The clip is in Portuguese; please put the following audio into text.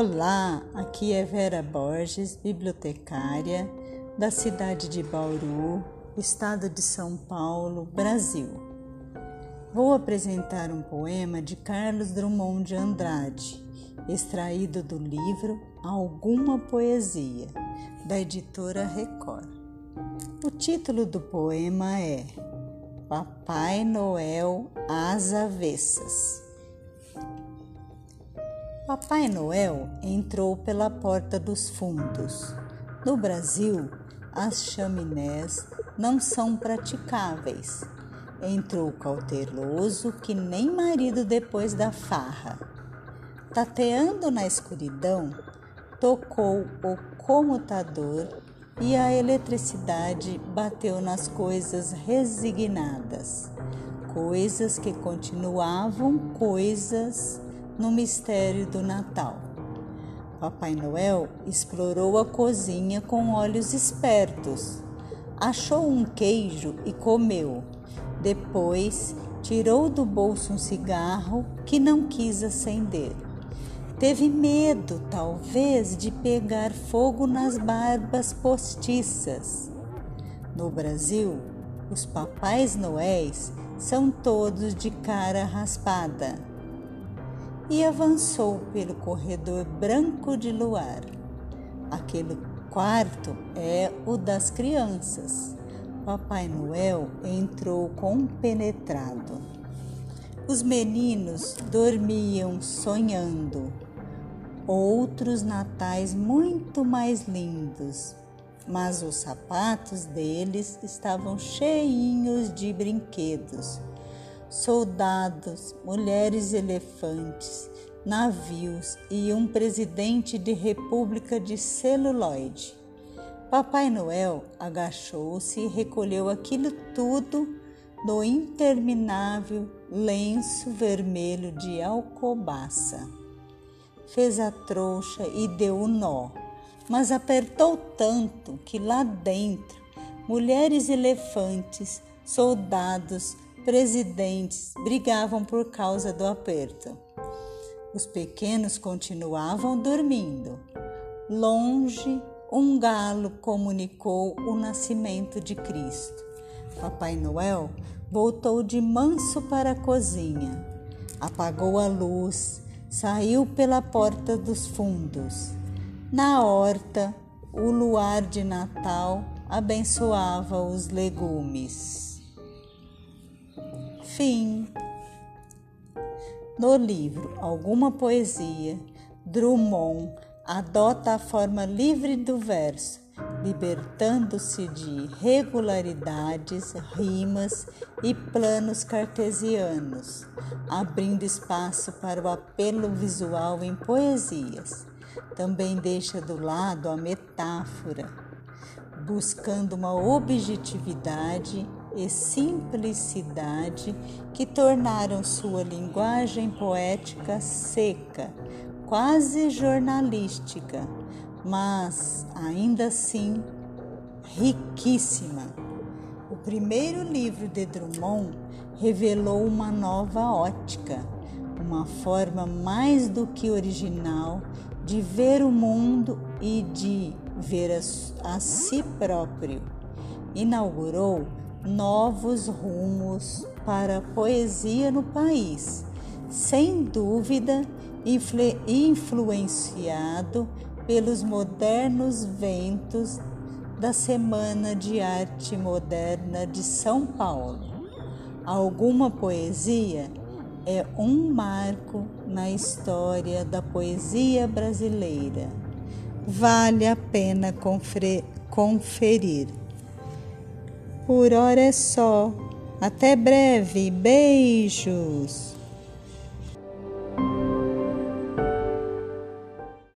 Olá, aqui é Vera Borges, bibliotecária da cidade de Bauru, estado de São Paulo, Brasil. Vou apresentar um poema de Carlos Drummond de Andrade, extraído do livro Alguma Poesia, da editora Record. O título do poema é Papai Noel às Avessas. Papai Noel entrou pela porta dos fundos. No Brasil, as chaminés não são praticáveis. Entrou cauteloso que nem marido depois da farra. Tateando na escuridão, tocou o comutador e a eletricidade bateu nas coisas resignadas, coisas que continuavam coisas no mistério do Natal. Papai Noel explorou a cozinha com olhos espertos. Achou um queijo e comeu. Depois, tirou do bolso um cigarro que não quis acender. Teve medo, talvez, de pegar fogo nas barbas postiças. No Brasil, os papais noéis são todos de cara raspada e avançou pelo corredor branco de luar. Aquele quarto é o das crianças. Papai Noel entrou compenetrado. Os meninos dormiam sonhando. Outros natais muito mais lindos, mas os sapatos deles estavam cheinhos de brinquedos soldados, mulheres elefantes, navios e um presidente de república de celuloide. Papai Noel agachou-se e recolheu aquilo tudo no interminável lenço vermelho de alcobaça. Fez a trouxa e deu o nó, mas apertou tanto que lá dentro mulheres elefantes, soldados, presidentes brigavam por causa do aperto. Os pequenos continuavam dormindo. Longe, um galo comunicou o nascimento de Cristo. Papai Noel voltou de manso para a cozinha, apagou a luz, saiu pela porta dos fundos. Na horta, o luar de Natal abençoava os legumes. Fim. No livro Alguma Poesia, Drummond adota a forma livre do verso, libertando-se de regularidades, rimas e planos cartesianos, abrindo espaço para o apelo visual em poesias. Também deixa do lado a metáfora, buscando uma objetividade e simplicidade que tornaram sua linguagem poética seca, quase jornalística, mas ainda assim riquíssima. O primeiro livro de Drummond revelou uma nova ótica, uma forma mais do que original de ver o mundo e de ver a, a si próprio. Inaugurou novos rumos para a poesia no país, sem dúvida influ influenciado pelos modernos ventos da Semana de Arte Moderna de São Paulo. Alguma poesia é um marco na história da poesia brasileira. Vale a pena conferir. Por hora é só. Até breve. Beijos.